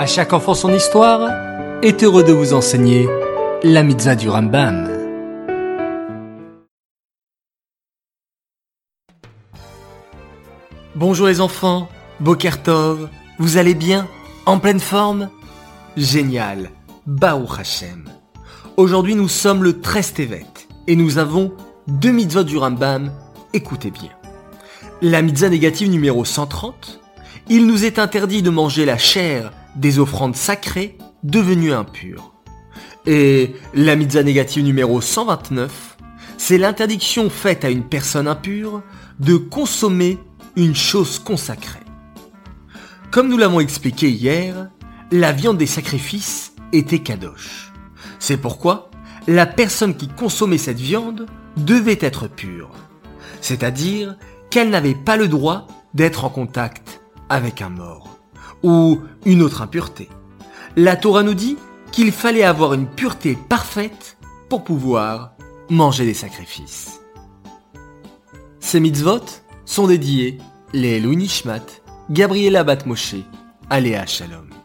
À chaque enfant son histoire est heureux de vous enseigner la mitzvah du Rambam. Bonjour les enfants, Bokertov, vous allez bien En pleine forme? Génial, Baou Hashem. Aujourd'hui nous sommes le 13 Tevet et nous avons deux mitzvahs du Rambam, écoutez bien. La mitzvah négative numéro 130, il nous est interdit de manger la chair des offrandes sacrées devenues impures. Et la mitzvah négative numéro 129, c'est l'interdiction faite à une personne impure de consommer une chose consacrée. Comme nous l'avons expliqué hier, la viande des sacrifices était kadosh. C'est pourquoi la personne qui consommait cette viande devait être pure. C'est-à-dire qu'elle n'avait pas le droit d'être en contact avec un mort ou une autre impureté. La Torah nous dit qu'il fallait avoir une pureté parfaite pour pouvoir manger des sacrifices. Ces mitzvot sont dédiés les Louis Nishmat, Gabriela Batmoshe, Aléa Shalom.